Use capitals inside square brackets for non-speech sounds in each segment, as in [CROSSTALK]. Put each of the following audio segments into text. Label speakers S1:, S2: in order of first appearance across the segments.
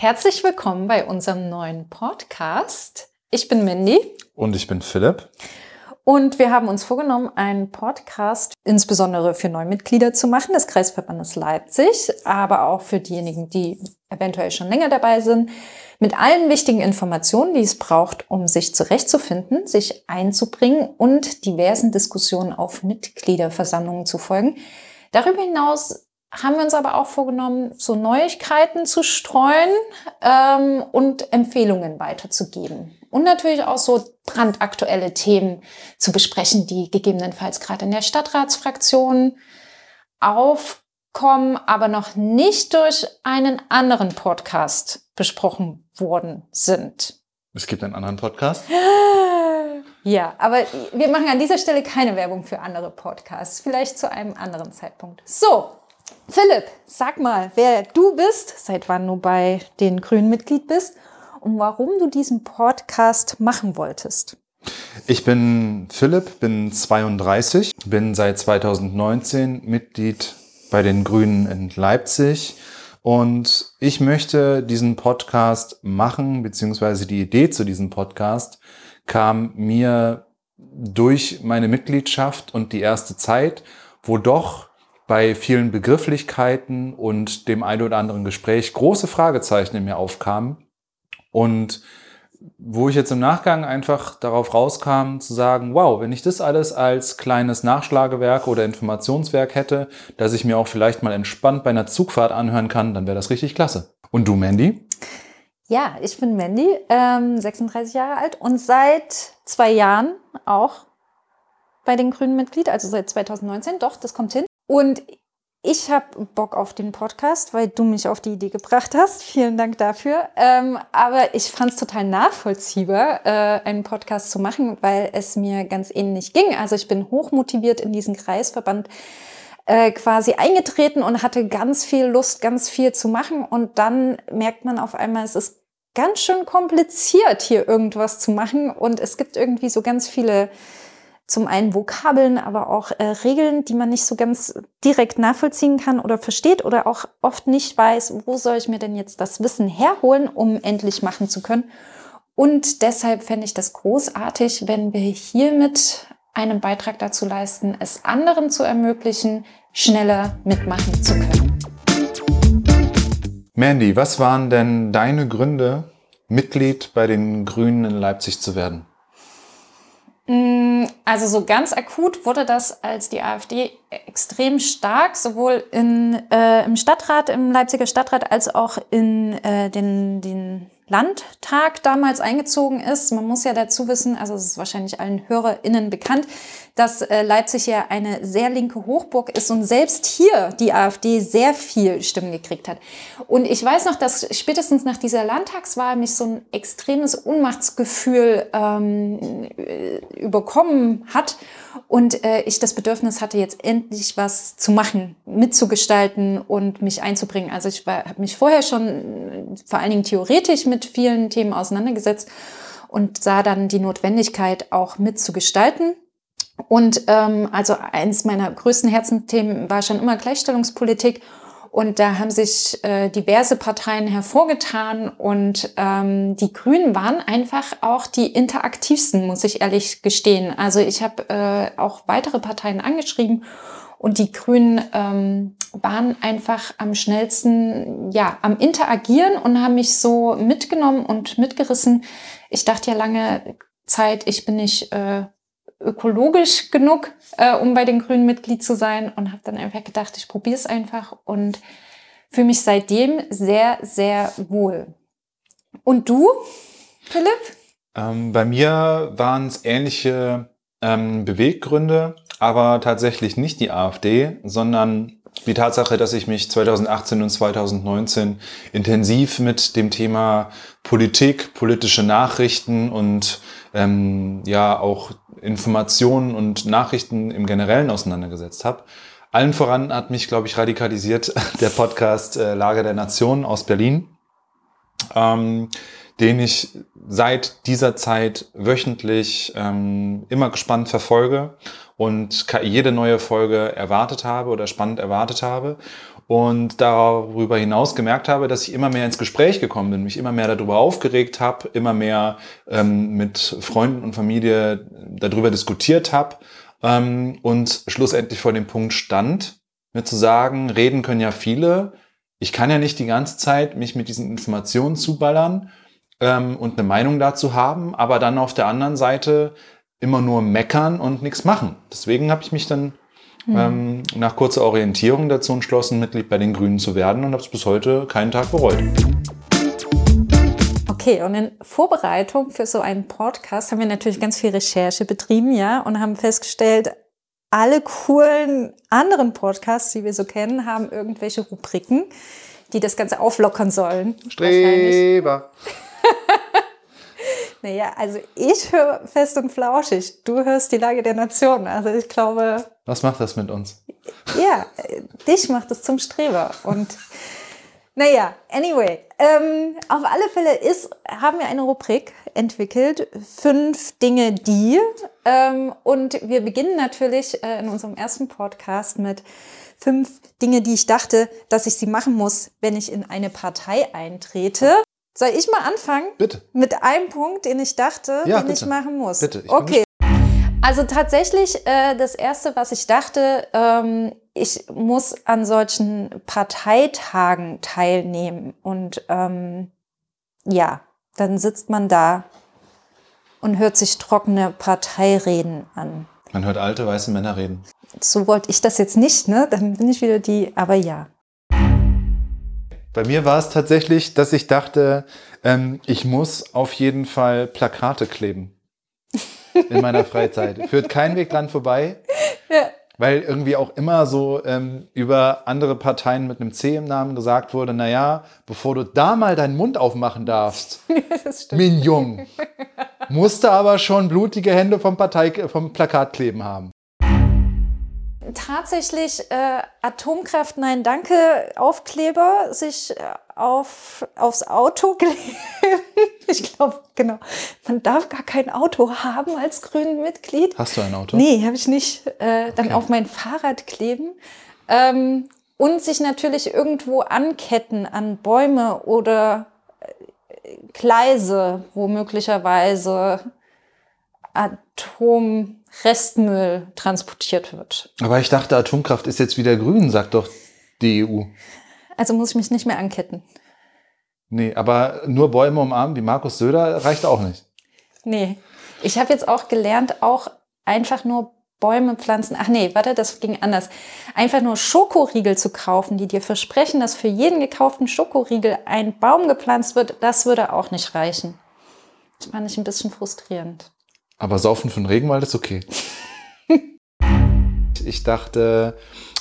S1: Herzlich willkommen bei unserem neuen Podcast. Ich bin Mandy.
S2: Und ich bin Philipp.
S1: Und wir haben uns vorgenommen, einen Podcast insbesondere für Neumitglieder zu machen des Kreisverbandes Leipzig, aber auch für diejenigen, die eventuell schon länger dabei sind, mit allen wichtigen Informationen, die es braucht, um sich zurechtzufinden, sich einzubringen und diversen Diskussionen auf Mitgliederversammlungen zu folgen. Darüber hinaus haben wir uns aber auch vorgenommen, so Neuigkeiten zu streuen ähm, und Empfehlungen weiterzugeben. Und natürlich auch so brandaktuelle Themen zu besprechen, die gegebenenfalls gerade in der Stadtratsfraktion aufkommen, aber noch nicht durch einen anderen Podcast besprochen worden sind.
S2: Es gibt einen anderen Podcast? [LAUGHS]
S1: Ja, aber wir machen an dieser Stelle keine Werbung für andere Podcasts. Vielleicht zu einem anderen Zeitpunkt. So, Philipp, sag mal, wer du bist, seit wann du bei den Grünen Mitglied bist und warum du diesen Podcast machen wolltest.
S2: Ich bin Philipp, bin 32, bin seit 2019 Mitglied bei den Grünen in Leipzig und ich möchte diesen Podcast machen, beziehungsweise die Idee zu diesem Podcast kam mir durch meine Mitgliedschaft und die erste Zeit, wo doch bei vielen Begrifflichkeiten und dem ein oder anderen Gespräch große Fragezeichen in mir aufkamen. Und wo ich jetzt im Nachgang einfach darauf rauskam, zu sagen, wow, wenn ich das alles als kleines Nachschlagewerk oder Informationswerk hätte, dass ich mir auch vielleicht mal entspannt bei einer Zugfahrt anhören kann, dann wäre das richtig klasse. Und du, Mandy?
S1: Ja, ich bin Mandy, ähm, 36 Jahre alt und seit zwei Jahren auch bei den Grünen Mitglied, also seit 2019, doch, das kommt hin. Und ich habe Bock auf den Podcast, weil du mich auf die Idee gebracht hast. [LAUGHS] Vielen Dank dafür. Ähm, aber ich fand es total nachvollziehbar, äh, einen Podcast zu machen, weil es mir ganz ähnlich ging. Also ich bin hochmotiviert in diesen Kreisverband äh, quasi eingetreten und hatte ganz viel Lust, ganz viel zu machen. Und dann merkt man auf einmal, es ist ganz schön kompliziert, hier irgendwas zu machen. Und es gibt irgendwie so ganz viele zum einen Vokabeln, aber auch äh, Regeln, die man nicht so ganz direkt nachvollziehen kann oder versteht oder auch oft nicht weiß, wo soll ich mir denn jetzt das Wissen herholen, um endlich machen zu können. Und deshalb fände ich das großartig, wenn wir hiermit einen Beitrag dazu leisten, es anderen zu ermöglichen, schneller mitmachen zu können.
S2: Mandy, was waren denn deine Gründe, Mitglied bei den Grünen in Leipzig zu werden?
S1: Mm, also so ganz akut wurde das, als die AfD extrem stark sowohl in, äh, im Stadtrat, im Leipziger Stadtrat, als auch in äh, den, den Landtag damals eingezogen ist. Man muss ja dazu wissen, also es ist wahrscheinlich allen HörerInnen bekannt, dass äh, Leipzig ja eine sehr linke Hochburg ist und selbst hier die AfD sehr viel Stimmen gekriegt hat. Und ich weiß noch, dass spätestens nach dieser Landtagswahl mich so ein extremes Unmachtsgefühl ähm, überkommen hat und äh, ich das Bedürfnis hatte, jetzt endlich was zu machen, mitzugestalten und mich einzubringen. Also ich habe mich vorher schon vor allen Dingen theoretisch mit vielen Themen auseinandergesetzt und sah dann die Notwendigkeit, auch mitzugestalten. Und ähm, also eins meiner größten Herzensthemen war schon immer Gleichstellungspolitik. Und da haben sich äh, diverse Parteien hervorgetan und ähm, die Grünen waren einfach auch die interaktivsten, muss ich ehrlich gestehen. Also ich habe äh, auch weitere Parteien angeschrieben und die Grünen ähm, waren einfach am schnellsten, ja, am Interagieren und haben mich so mitgenommen und mitgerissen. Ich dachte ja lange Zeit, ich bin nicht äh, ökologisch genug, äh, um bei den Grünen Mitglied zu sein und habe dann einfach gedacht, ich probiere es einfach und fühle mich seitdem sehr, sehr wohl. Und du, Philipp?
S2: Ähm, bei mir waren es ähnliche ähm, Beweggründe, aber tatsächlich nicht die AfD, sondern die Tatsache, dass ich mich 2018 und 2019 intensiv mit dem Thema Politik, politische Nachrichten und ähm, ja auch Informationen und Nachrichten im Generellen auseinandergesetzt habe. Allen voran hat mich, glaube ich, radikalisiert [LAUGHS] der Podcast äh, Lage der Nation aus Berlin, ähm, den ich seit dieser Zeit wöchentlich ähm, immer gespannt verfolge und jede neue Folge erwartet habe oder spannend erwartet habe. Und darüber hinaus gemerkt habe, dass ich immer mehr ins Gespräch gekommen bin, mich immer mehr darüber aufgeregt habe, immer mehr ähm, mit Freunden und Familie darüber diskutiert habe ähm, und schlussendlich vor dem Punkt stand, mir zu sagen, reden können ja viele. Ich kann ja nicht die ganze Zeit mich mit diesen Informationen zuballern ähm, und eine Meinung dazu haben, aber dann auf der anderen Seite immer nur meckern und nichts machen. Deswegen habe ich mich dann mhm. ähm, nach kurzer Orientierung dazu entschlossen, Mitglied bei den Grünen zu werden und habe es bis heute keinen Tag bereut.
S1: Okay, und in Vorbereitung für so einen Podcast haben wir natürlich ganz viel Recherche betrieben, ja, und haben festgestellt, alle coolen anderen Podcasts, die wir so kennen, haben irgendwelche Rubriken, die das Ganze auflockern sollen.
S2: Streber.
S1: Naja, also ich höre fest und flauschig. Du hörst die Lage der Nation. Also ich glaube.
S2: Was macht das mit uns?
S1: Ja, dich macht es zum Streber. Und naja, anyway, ähm, auf alle Fälle ist, haben wir eine Rubrik entwickelt, fünf Dinge, die. Ähm, und wir beginnen natürlich äh, in unserem ersten Podcast mit fünf Dinge, die ich dachte, dass ich sie machen muss, wenn ich in eine Partei eintrete. Soll ich mal anfangen?
S2: Bitte.
S1: Mit einem Punkt, den ich dachte,
S2: ja,
S1: den
S2: bitte.
S1: ich machen muss.
S2: Bitte.
S1: Ich okay. Also tatsächlich, äh, das Erste, was ich dachte, ähm, ich muss an solchen Parteitagen teilnehmen. Und ähm, ja, dann sitzt man da und hört sich trockene Parteireden an.
S2: Man hört alte weiße Männer reden.
S1: So wollte ich das jetzt nicht, ne? Dann bin ich wieder die, aber ja.
S2: Bei mir war es tatsächlich, dass ich dachte, ähm, ich muss auf jeden Fall Plakate kleben in meiner Freizeit. [LAUGHS] Führt kein Weg dran vorbei. Ja. Weil irgendwie auch immer so ähm, über andere Parteien mit einem C im Namen gesagt wurde, naja, bevor du da mal deinen Mund aufmachen darfst, [LAUGHS] Minjung, musste aber schon blutige Hände vom, Partei vom Plakat kleben haben
S1: tatsächlich äh, Atomkraft Nein Danke Aufkleber sich äh, auf, aufs Auto [LAUGHS] kleben. ich glaube, genau. Man darf gar kein Auto haben als grünen Mitglied.
S2: Hast du ein Auto?
S1: Nee, habe ich nicht. Äh, dann okay. auf mein Fahrrad kleben. Ähm, und sich natürlich irgendwo anketten an Bäume oder äh, Gleise, wo möglicherweise Atom Restmüll transportiert wird.
S2: Aber ich dachte, Atomkraft ist jetzt wieder grün, sagt doch die EU.
S1: Also muss ich mich nicht mehr anketten.
S2: Nee, aber nur Bäume umarmen wie Markus Söder reicht auch nicht.
S1: Nee. Ich habe jetzt auch gelernt, auch einfach nur Bäume pflanzen. Ach nee, warte, das ging anders. Einfach nur Schokoriegel zu kaufen, die dir versprechen, dass für jeden gekauften Schokoriegel ein Baum gepflanzt wird, das würde auch nicht reichen. Das fand ich ein bisschen frustrierend.
S2: Aber Saufen für den Regenwald ist okay. [LAUGHS] ich dachte,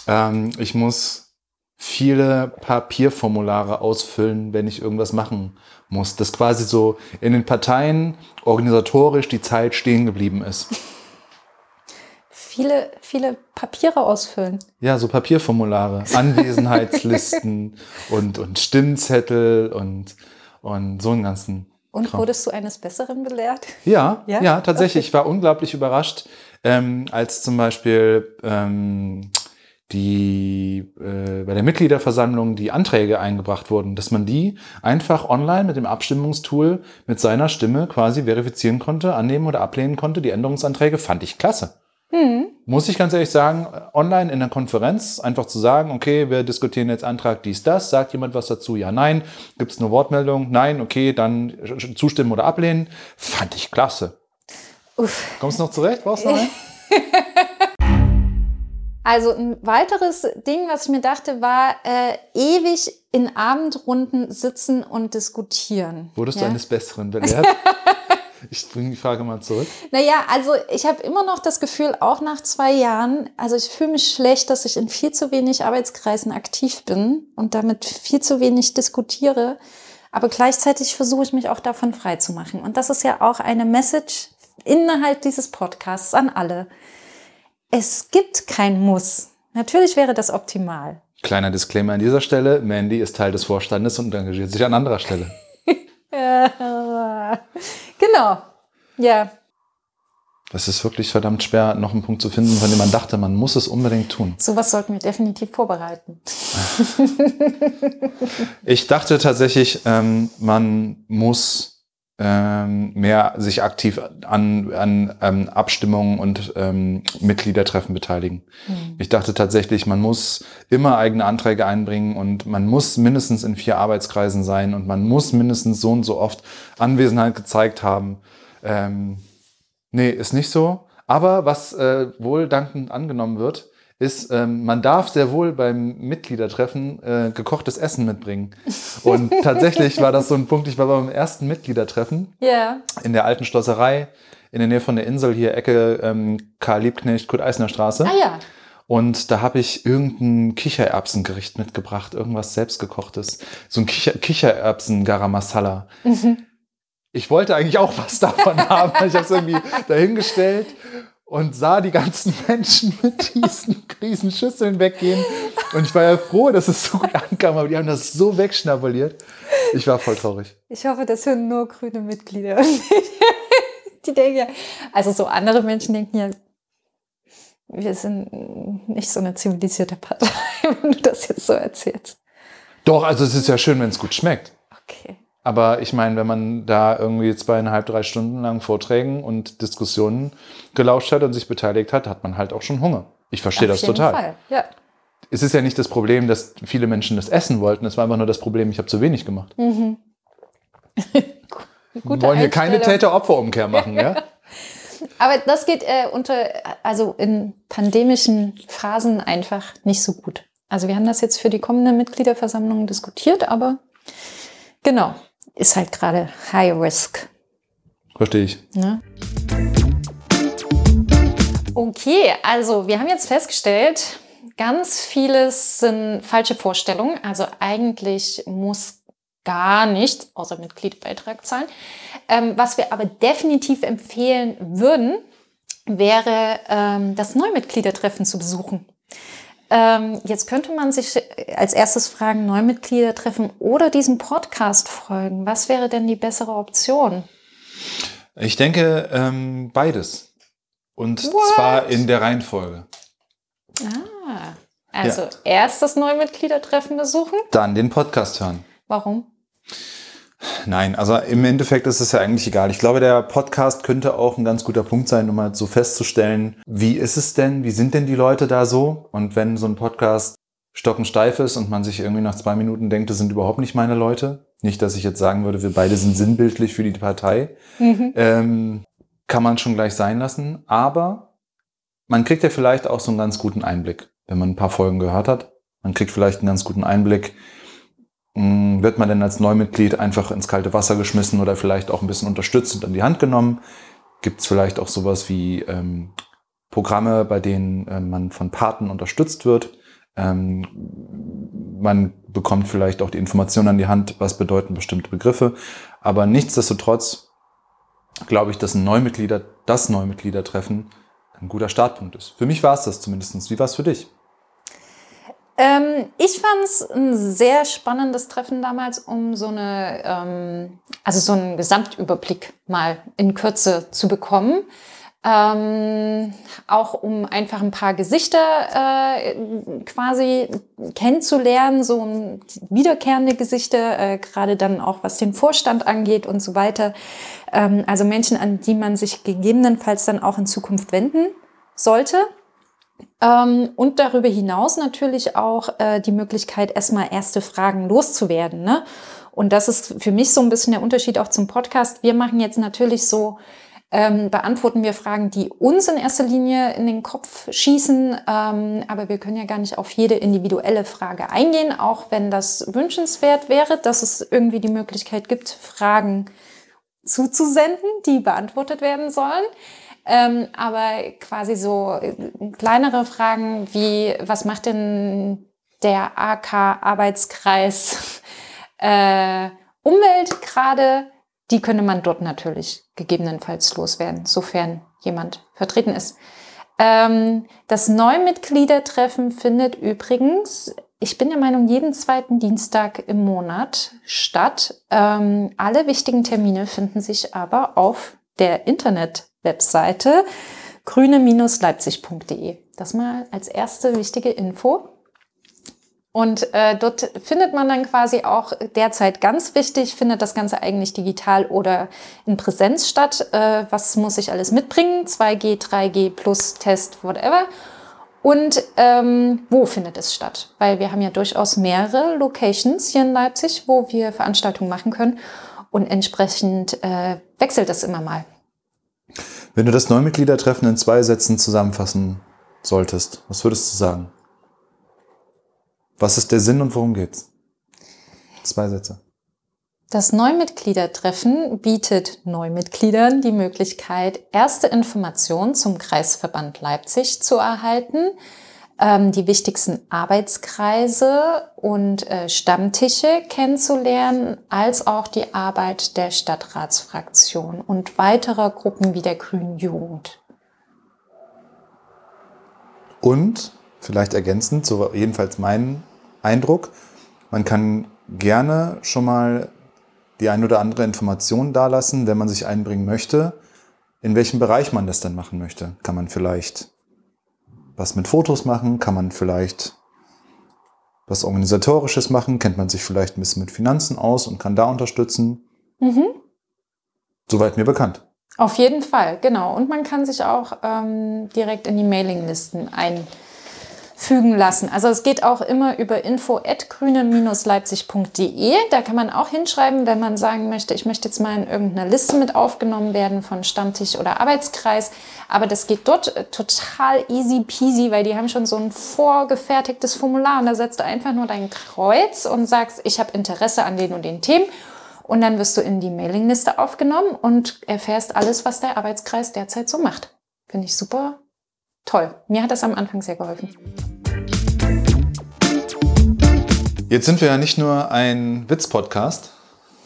S2: ähm, ich muss viele Papierformulare ausfüllen, wenn ich irgendwas machen muss. Dass quasi so in den Parteien organisatorisch die Zeit stehen geblieben ist.
S1: Viele, viele Papiere ausfüllen.
S2: Ja, so Papierformulare, Anwesenheitslisten [LAUGHS] und, und Stimmzettel und, und so einen ganzen
S1: und Kram. wurdest du eines Besseren belehrt?
S2: Ja, [LAUGHS] ja, ja tatsächlich. Okay. Ich war unglaublich überrascht, ähm, als zum Beispiel ähm, die äh, bei der Mitgliederversammlung die Anträge eingebracht wurden, dass man die einfach online mit dem Abstimmungstool mit seiner Stimme quasi verifizieren konnte, annehmen oder ablehnen konnte. Die Änderungsanträge fand ich klasse. Mhm. Muss ich ganz ehrlich sagen, online in der Konferenz einfach zu sagen, okay, wir diskutieren jetzt Antrag dies, das, sagt jemand was dazu, ja, nein, gibt es eine Wortmeldung, nein, okay, dann zustimmen oder ablehnen, fand ich klasse. Uff. Kommst du noch zurecht? Brauchst du noch einen? [LAUGHS]
S1: Also ein weiteres Ding, was ich mir dachte, war äh, ewig in Abendrunden sitzen und diskutieren.
S2: Wurdest ja? du eines Besseren belehrt? [LAUGHS] Ich bringe die Frage mal zurück.
S1: Naja, also ich habe immer noch das Gefühl, auch nach zwei Jahren, also ich fühle mich schlecht, dass ich in viel zu wenig Arbeitskreisen aktiv bin und damit viel zu wenig diskutiere. Aber gleichzeitig versuche ich mich auch davon frei zu machen. Und das ist ja auch eine Message innerhalb dieses Podcasts an alle. Es gibt kein Muss. Natürlich wäre das optimal.
S2: Kleiner Disclaimer an dieser Stelle. Mandy ist Teil des Vorstandes und engagiert sich an anderer Stelle. [LAUGHS]
S1: genau. Ja.
S2: Das ist wirklich verdammt schwer, noch einen Punkt zu finden, von dem man dachte, man muss es unbedingt tun.
S1: Sowas sollten wir definitiv vorbereiten.
S2: ich dachte tatsächlich, ähm, man muss ähm, mehr sich aktiv an, an ähm, Abstimmungen und ähm, Mitgliedertreffen beteiligen. Mhm. Ich dachte tatsächlich, man muss immer eigene Anträge einbringen und man muss mindestens in vier Arbeitskreisen sein und man muss mindestens so und so oft Anwesenheit gezeigt haben. Ähm, Nee, ist nicht so. Aber was äh, wohl dankend angenommen wird, ist, ähm, man darf sehr wohl beim Mitgliedertreffen äh, gekochtes Essen mitbringen. Und [LAUGHS] tatsächlich war das so ein Punkt, ich war beim ersten Mitgliedertreffen
S1: yeah.
S2: in der alten Schlosserei in der Nähe von der Insel, hier Ecke ähm, Karl Liebknecht, Kurt Eisner Straße.
S1: Ah ja.
S2: Und da habe ich irgendein Kichererbsengericht mitgebracht, irgendwas selbstgekochtes. So ein Kicher Kichererbsen-Garam Masala. Mhm ich wollte eigentlich auch was davon [LAUGHS] haben. Ich habe es irgendwie dahingestellt und sah die ganzen [LAUGHS] Menschen mit diesen riesen Schüsseln weggehen. Und ich war ja froh, dass es so gut ankam, aber die haben das so wegschnabuliert. Ich war voll traurig.
S1: Ich hoffe, das hören nur grüne Mitglieder. [LAUGHS] die denken ja, also so andere Menschen denken ja, wir sind nicht so eine zivilisierte Partei, [LAUGHS] wenn du das jetzt so erzählst.
S2: Doch, also es ist ja schön, wenn es gut schmeckt.
S1: Okay.
S2: Aber ich meine, wenn man da irgendwie zweieinhalb, drei Stunden lang Vorträgen und Diskussionen gelauscht hat und sich beteiligt hat, hat man halt auch schon Hunger. Ich verstehe das total. Fall. Ja. Es ist ja nicht das Problem, dass viele Menschen das essen wollten. Es war einfach nur das Problem, ich habe zu wenig gemacht. Mhm. [LAUGHS] Wir wollen hier keine Täter-Opfer-Umkehr machen, ja? [LAUGHS]
S1: Aber das geht äh, unter, also in pandemischen Phasen einfach nicht so gut. Also wir haben das jetzt für die kommende Mitgliederversammlung diskutiert, aber genau, ist halt gerade High Risk.
S2: Verstehe ich.
S1: Ne? Okay, also wir haben jetzt festgestellt, ganz vieles sind falsche Vorstellungen. Also eigentlich muss gar nichts außer Mitgliederbeitrag zahlen. Ähm, was wir aber definitiv empfehlen würden, wäre ähm, das Neumitgliedertreffen zu besuchen. Ähm, jetzt könnte man sich als erstes fragen, Neumitglieder treffen oder diesem Podcast folgen. Was wäre denn die bessere Option?
S2: Ich denke ähm, beides. Und What? zwar in der Reihenfolge.
S1: Ah, also ja. erst das Neumitgliedertreffen besuchen?
S2: Dann den Podcast hören.
S1: Warum?
S2: Nein, also im Endeffekt ist es ja eigentlich egal. Ich glaube, der Podcast könnte auch ein ganz guter Punkt sein, um mal so festzustellen, wie ist es denn, wie sind denn die Leute da so? Und wenn so ein Podcast stockensteif ist und man sich irgendwie nach zwei Minuten denkt, das sind überhaupt nicht meine Leute, nicht, dass ich jetzt sagen würde, wir beide sind sinnbildlich für die Partei, mhm. ähm, kann man schon gleich sein lassen. Aber man kriegt ja vielleicht auch so einen ganz guten Einblick, wenn man ein paar Folgen gehört hat. Man kriegt vielleicht einen ganz guten Einblick, wird man denn als Neumitglied einfach ins kalte Wasser geschmissen oder vielleicht auch ein bisschen unterstützt und an die Hand genommen? Gibt es vielleicht auch sowas wie ähm, Programme, bei denen äh, man von Paten unterstützt wird? Ähm, man bekommt vielleicht auch die Informationen an die Hand, was bedeuten bestimmte Begriffe. Aber nichtsdestotrotz glaube ich, dass ein Neumitglieder, das Neumitgliedertreffen ein guter Startpunkt ist. Für mich war es das zumindest. Wie war es für dich?
S1: Ähm, ich fand es ein sehr spannendes Treffen damals, um so eine, ähm, also so einen Gesamtüberblick mal in Kürze zu bekommen. Ähm, auch um einfach ein paar Gesichter äh, quasi kennenzulernen, so wiederkehrende Gesichter, äh, gerade dann auch was den Vorstand angeht und so weiter. Ähm, also Menschen, an die man sich gegebenenfalls dann auch in Zukunft wenden sollte. Ähm, und darüber hinaus natürlich auch äh, die Möglichkeit, erstmal erste Fragen loszuwerden. Ne? Und das ist für mich so ein bisschen der Unterschied auch zum Podcast. Wir machen jetzt natürlich so, ähm, beantworten wir Fragen, die uns in erster Linie in den Kopf schießen. Ähm, aber wir können ja gar nicht auf jede individuelle Frage eingehen, auch wenn das wünschenswert wäre, dass es irgendwie die Möglichkeit gibt, Fragen zuzusenden, die beantwortet werden sollen. Ähm, aber quasi so äh, kleinere Fragen wie, was macht denn der AK-Arbeitskreis [LAUGHS] äh, Umwelt gerade? Die könnte man dort natürlich gegebenenfalls loswerden, sofern jemand vertreten ist. Ähm, das Neumitgliedertreffen findet übrigens, ich bin der Meinung, jeden zweiten Dienstag im Monat statt. Ähm, alle wichtigen Termine finden sich aber auf der Internet-Webseite grüne-leipzig.de. Das mal als erste wichtige Info. Und äh, dort findet man dann quasi auch derzeit ganz wichtig, findet das Ganze eigentlich digital oder in Präsenz statt. Äh, was muss ich alles mitbringen? 2G, 3G plus Test, whatever. Und ähm, wo findet es statt? Weil wir haben ja durchaus mehrere Locations hier in Leipzig, wo wir Veranstaltungen machen können. Und entsprechend äh, wechselt es immer mal.
S2: Wenn du das Neumitgliedertreffen in zwei Sätzen zusammenfassen solltest, was würdest du sagen? Was ist der Sinn und worum geht's? Zwei Sätze.
S1: Das Neumitgliedertreffen bietet Neumitgliedern die Möglichkeit, erste Informationen zum Kreisverband Leipzig zu erhalten, ähm, die wichtigsten Arbeitskreise und äh, Stammtische kennenzulernen, als auch die Arbeit der Stadtratsfraktion und weiterer Gruppen wie der Grünen Jugend.
S2: Und vielleicht ergänzend, so jedenfalls mein Eindruck, man kann gerne schon mal die ein oder andere Information dalassen, wenn man sich einbringen möchte, in welchem Bereich man das dann machen möchte. Kann man vielleicht was mit Fotos machen? Kann man vielleicht was Organisatorisches machen? Kennt man sich vielleicht ein bisschen mit Finanzen aus und kann da unterstützen? Mhm. Soweit mir bekannt.
S1: Auf jeden Fall, genau. Und man kann sich auch ähm, direkt in die Mailinglisten ein fügen lassen. Also es geht auch immer über info@grüne-leipzig.de. Da kann man auch hinschreiben, wenn man sagen möchte, ich möchte jetzt mal in irgendeiner Liste mit aufgenommen werden von Stammtisch oder Arbeitskreis. Aber das geht dort äh, total easy peasy, weil die haben schon so ein vorgefertigtes Formular und da setzt du einfach nur dein Kreuz und sagst, ich habe Interesse an den und den Themen. Und dann wirst du in die Mailingliste aufgenommen und erfährst alles, was der Arbeitskreis derzeit so macht. Finde ich super toll. Mir hat das am Anfang sehr geholfen.
S2: Jetzt sind wir ja nicht nur ein Witz-Podcast,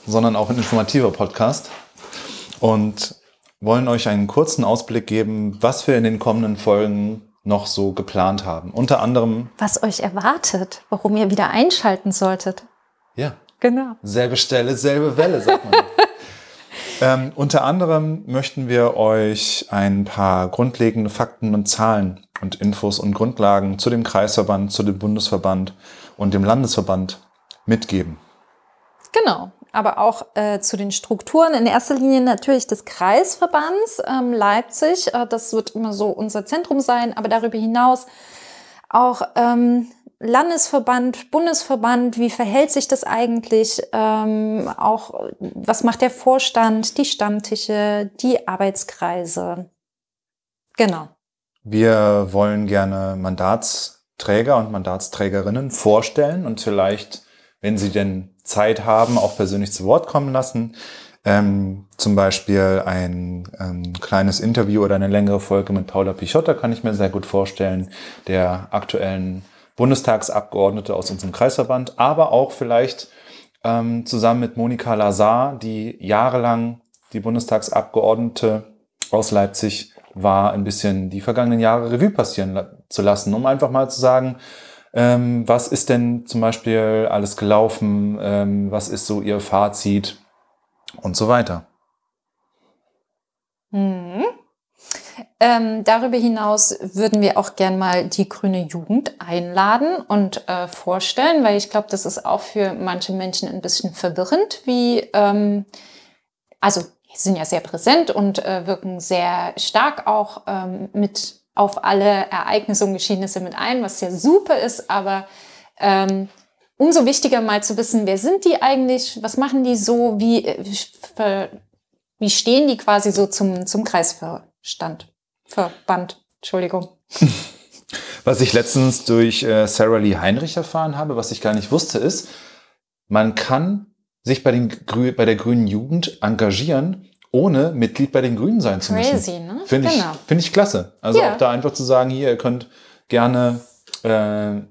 S2: sondern auch ein informativer Podcast und wollen euch einen kurzen Ausblick geben, was wir in den kommenden Folgen noch so geplant haben. Unter anderem.
S1: Was euch erwartet, warum ihr wieder einschalten solltet.
S2: Ja. Genau. Selbe Stelle, selbe Welle, sagt man. [LAUGHS] Ähm, unter anderem möchten wir euch ein paar grundlegende Fakten und Zahlen und Infos und Grundlagen zu dem Kreisverband, zu dem Bundesverband und dem Landesverband mitgeben.
S1: Genau, aber auch äh, zu den Strukturen. In erster Linie natürlich des Kreisverbands ähm, Leipzig. Äh, das wird immer so unser Zentrum sein, aber darüber hinaus auch ähm, Landesverband, Bundesverband, wie verhält sich das eigentlich? Ähm, auch was macht der Vorstand, die Stammtische, die Arbeitskreise? Genau.
S2: Wir wollen gerne Mandatsträger und Mandatsträgerinnen vorstellen und vielleicht, wenn sie denn Zeit haben, auch persönlich zu Wort kommen lassen. Ähm, zum Beispiel ein ähm, kleines Interview oder eine längere Folge mit Paula Pichotta kann ich mir sehr gut vorstellen, der aktuellen Bundestagsabgeordnete aus unserem Kreisverband, aber auch vielleicht ähm, zusammen mit Monika Lazar, die jahrelang die Bundestagsabgeordnete aus Leipzig war, ein bisschen die vergangenen Jahre Revue passieren zu lassen, um einfach mal zu sagen, ähm, was ist denn zum Beispiel alles gelaufen, ähm, was ist so ihr Fazit und so weiter.
S1: Mhm. Ähm, darüber hinaus würden wir auch gern mal die grüne Jugend einladen und äh, vorstellen, weil ich glaube, das ist auch für manche Menschen ein bisschen verwirrend, wie, ähm, also sind ja sehr präsent und äh, wirken sehr stark auch ähm, mit auf alle Ereignisse und Geschehnisse mit ein, was ja super ist, aber ähm, umso wichtiger mal zu wissen, wer sind die eigentlich, was machen die so, wie, äh, wie stehen die quasi so zum, zum Kreisverstand. Verband. Entschuldigung. [LAUGHS]
S2: Was ich letztens durch äh, Sarah Lee Heinrich erfahren habe, was ich gar nicht wusste, ist, man kann sich bei, den bei der grünen Jugend engagieren, ohne Mitglied bei den Grünen sein zu müssen. Crazy, ne? Finde ich, genau. find ich klasse. Also ja. auch da einfach zu sagen, hier, ihr könnt gerne äh,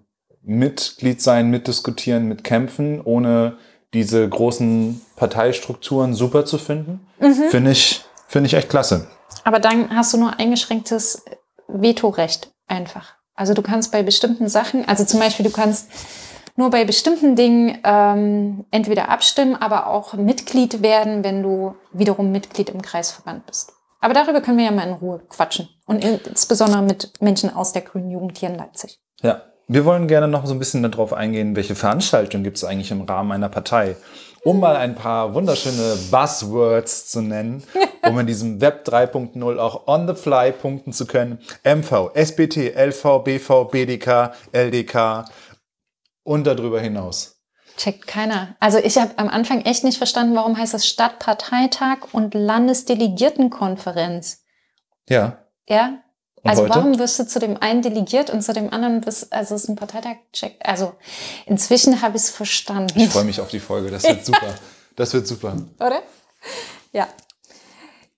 S2: Mitglied sein, mitdiskutieren, mitkämpfen, ohne diese großen Parteistrukturen super zu finden. Mhm. Finde ich, finde ich echt klasse.
S1: Aber dann hast du nur eingeschränktes Vetorecht einfach. Also du kannst bei bestimmten Sachen, also zum Beispiel du kannst nur bei bestimmten Dingen ähm, entweder abstimmen, aber auch Mitglied werden, wenn du wiederum Mitglied im Kreisverband bist. Aber darüber können wir ja mal in Ruhe quatschen. Und insbesondere mit Menschen aus der Grünen Jugend hier in Leipzig.
S2: Ja, wir wollen gerne noch so ein bisschen darauf eingehen, welche Veranstaltungen gibt es eigentlich im Rahmen einer Partei. Um mal ein paar wunderschöne Buzzwords zu nennen, [LAUGHS] um in diesem Web 3.0 auch on the fly punkten zu können. MV, SBT, LV, BV, BDK, LDK und darüber hinaus.
S1: Checkt keiner. Also ich habe am Anfang echt nicht verstanden, warum heißt das Stadtparteitag und Landesdelegiertenkonferenz.
S2: Ja.
S1: Ja. Und also heute? warum wirst du zu dem einen delegiert und zu dem anderen bist, also es ist ein Parteitag, check. Also inzwischen habe ich es verstanden.
S2: Ich freue mich auf die Folge, das wird super. [LAUGHS] Das wird super.
S1: Oder? Ja.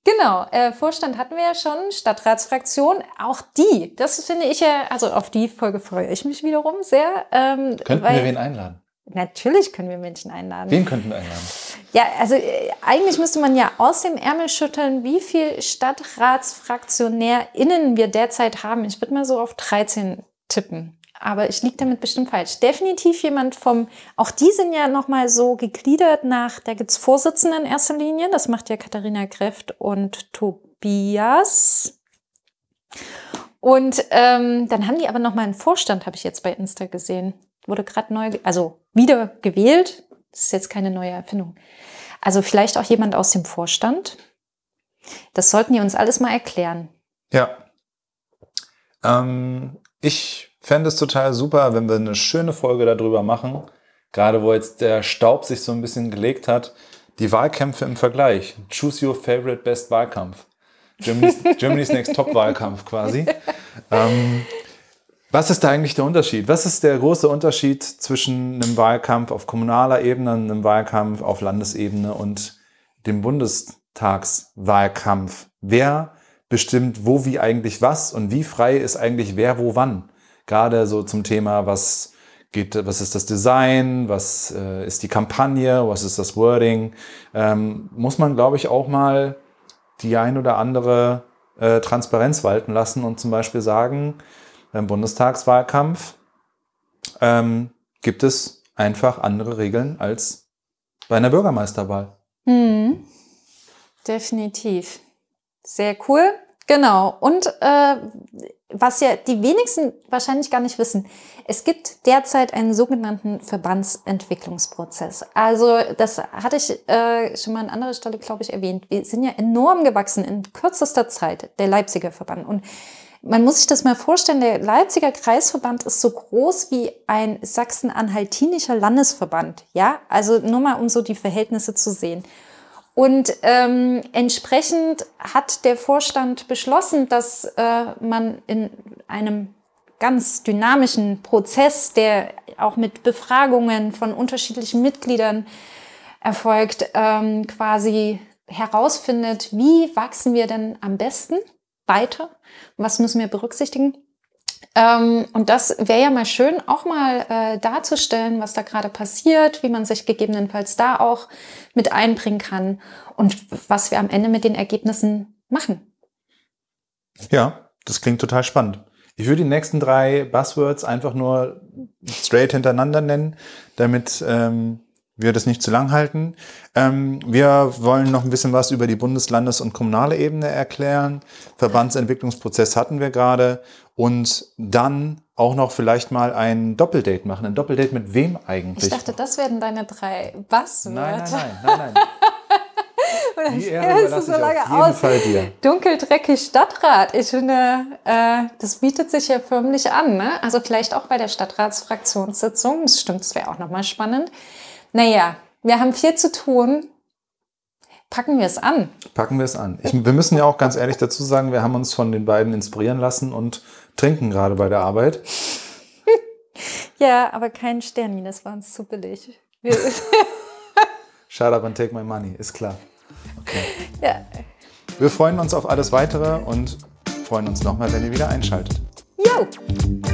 S1: Genau, äh, Vorstand hatten wir ja schon, Stadtratsfraktion, auch die, das finde ich ja, also auf die Folge freue ich mich wiederum sehr.
S2: Ähm, Könnten wir wen einladen?
S1: Natürlich können wir Menschen einladen.
S2: Wen könnten wir einladen?
S1: Ja, also äh, eigentlich müsste man ja aus dem Ärmel schütteln, wie viel StadtratsfraktionärInnen wir derzeit haben. Ich würde mal so auf 13 tippen aber ich liege damit bestimmt falsch. Definitiv jemand vom, auch die sind ja nochmal so gegliedert nach, da gibt's Vorsitzenden in erster Linie, das macht ja Katharina Kräft und Tobias. Und ähm, dann haben die aber nochmal einen Vorstand, habe ich jetzt bei Insta gesehen. Wurde gerade neu, also wieder gewählt. Das ist jetzt keine neue Erfindung. Also vielleicht auch jemand aus dem Vorstand. Das sollten die uns alles mal erklären.
S2: Ja. Ähm, ich fände es total super, wenn wir eine schöne Folge darüber machen, gerade wo jetzt der Staub sich so ein bisschen gelegt hat, die Wahlkämpfe im Vergleich. Choose your favorite best Wahlkampf. Germany's, Germany's Next Top Wahlkampf quasi. [LAUGHS] Ähm, was ist da eigentlich der Unterschied? Was ist der große Unterschied zwischen einem Wahlkampf auf kommunaler Ebene, einem Wahlkampf auf Landesebene und dem Bundestagswahlkampf? Wer bestimmt wo, wie eigentlich was und wie frei ist eigentlich wer, wo, wann? gerade so zum Thema, was geht, was ist das Design, was äh, ist die Kampagne, was ist das Wording, ähm, muss man, glaube ich, auch mal die ein oder andere äh, Transparenz walten lassen und zum Beispiel sagen, beim Bundestagswahlkampf ähm, gibt es einfach andere Regeln als bei einer Bürgermeisterwahl.
S1: Mhm. Definitiv. Sehr cool. Genau. Und äh, was ja die wenigsten wahrscheinlich gar nicht wissen, es gibt derzeit einen sogenannten Verbandsentwicklungsprozess. Also das hatte ich äh, schon mal an anderer Stelle, glaube ich, erwähnt. Wir sind ja enorm gewachsen in kürzester Zeit, der Leipziger Verband. Und man muss sich das mal vorstellen, der Leipziger Kreisverband ist so groß wie ein sachsen-anhaltinischer Landesverband. Ja, also nur mal, um so die Verhältnisse zu sehen. Und ähm, entsprechend hat der Vorstand beschlossen, dass äh, man in einem ganz dynamischen Prozess, der auch mit Befragungen von unterschiedlichen Mitgliedern erfolgt, ähm, quasi herausfindet, wie wachsen wir denn am besten weiter? Was müssen wir berücksichtigen? Ähm, und das wäre ja mal schön, auch mal äh, darzustellen, was da gerade passiert, wie man sich gegebenenfalls da auch mit einbringen kann und was wir am Ende mit den Ergebnissen machen.
S2: Ja, das klingt total spannend. Ich würde die nächsten drei Buzzwords einfach nur straight hintereinander nennen, damit ähm, wir das nicht zu lang halten. Ähm, wir wollen noch ein bisschen was über die Bundes-, Landes- und kommunale Ebene erklären. Verbandsentwicklungsprozess hatten wir gerade. Und dann auch noch vielleicht mal ein Doppeldate machen. Ein Doppeldate mit wem eigentlich?
S1: Ich dachte, das werden deine drei Buzzwords.
S2: Nein, nein, nein, nein, nein. [LAUGHS] Die Ehre überlasse so lange auf jeden aus. Fall dir.
S1: Dunkeldreckig Stadtrat. Ich finde, äh, das bietet sich ja förmlich an. Ne? Also vielleicht auch bei der Stadtratsfraktionssitzung. Das stimmt, das wäre auch nochmal spannend. Naja, wir haben viel zu tun. Packen wir es an.
S2: Packen wir es an. Ich, wir müssen ja auch ganz ehrlich dazu sagen, wir haben uns von den beiden inspirieren lassen und trinken gerade bei der Arbeit. [LAUGHS]
S1: ja, aber kein Sterni, das war uns zu billig. [LAUGHS]
S2: Shut up and take my money, ist klar. Okay.
S1: Ja.
S2: Wir freuen uns auf alles weitere und freuen uns nochmal, wenn ihr wieder einschaltet.
S1: Jo!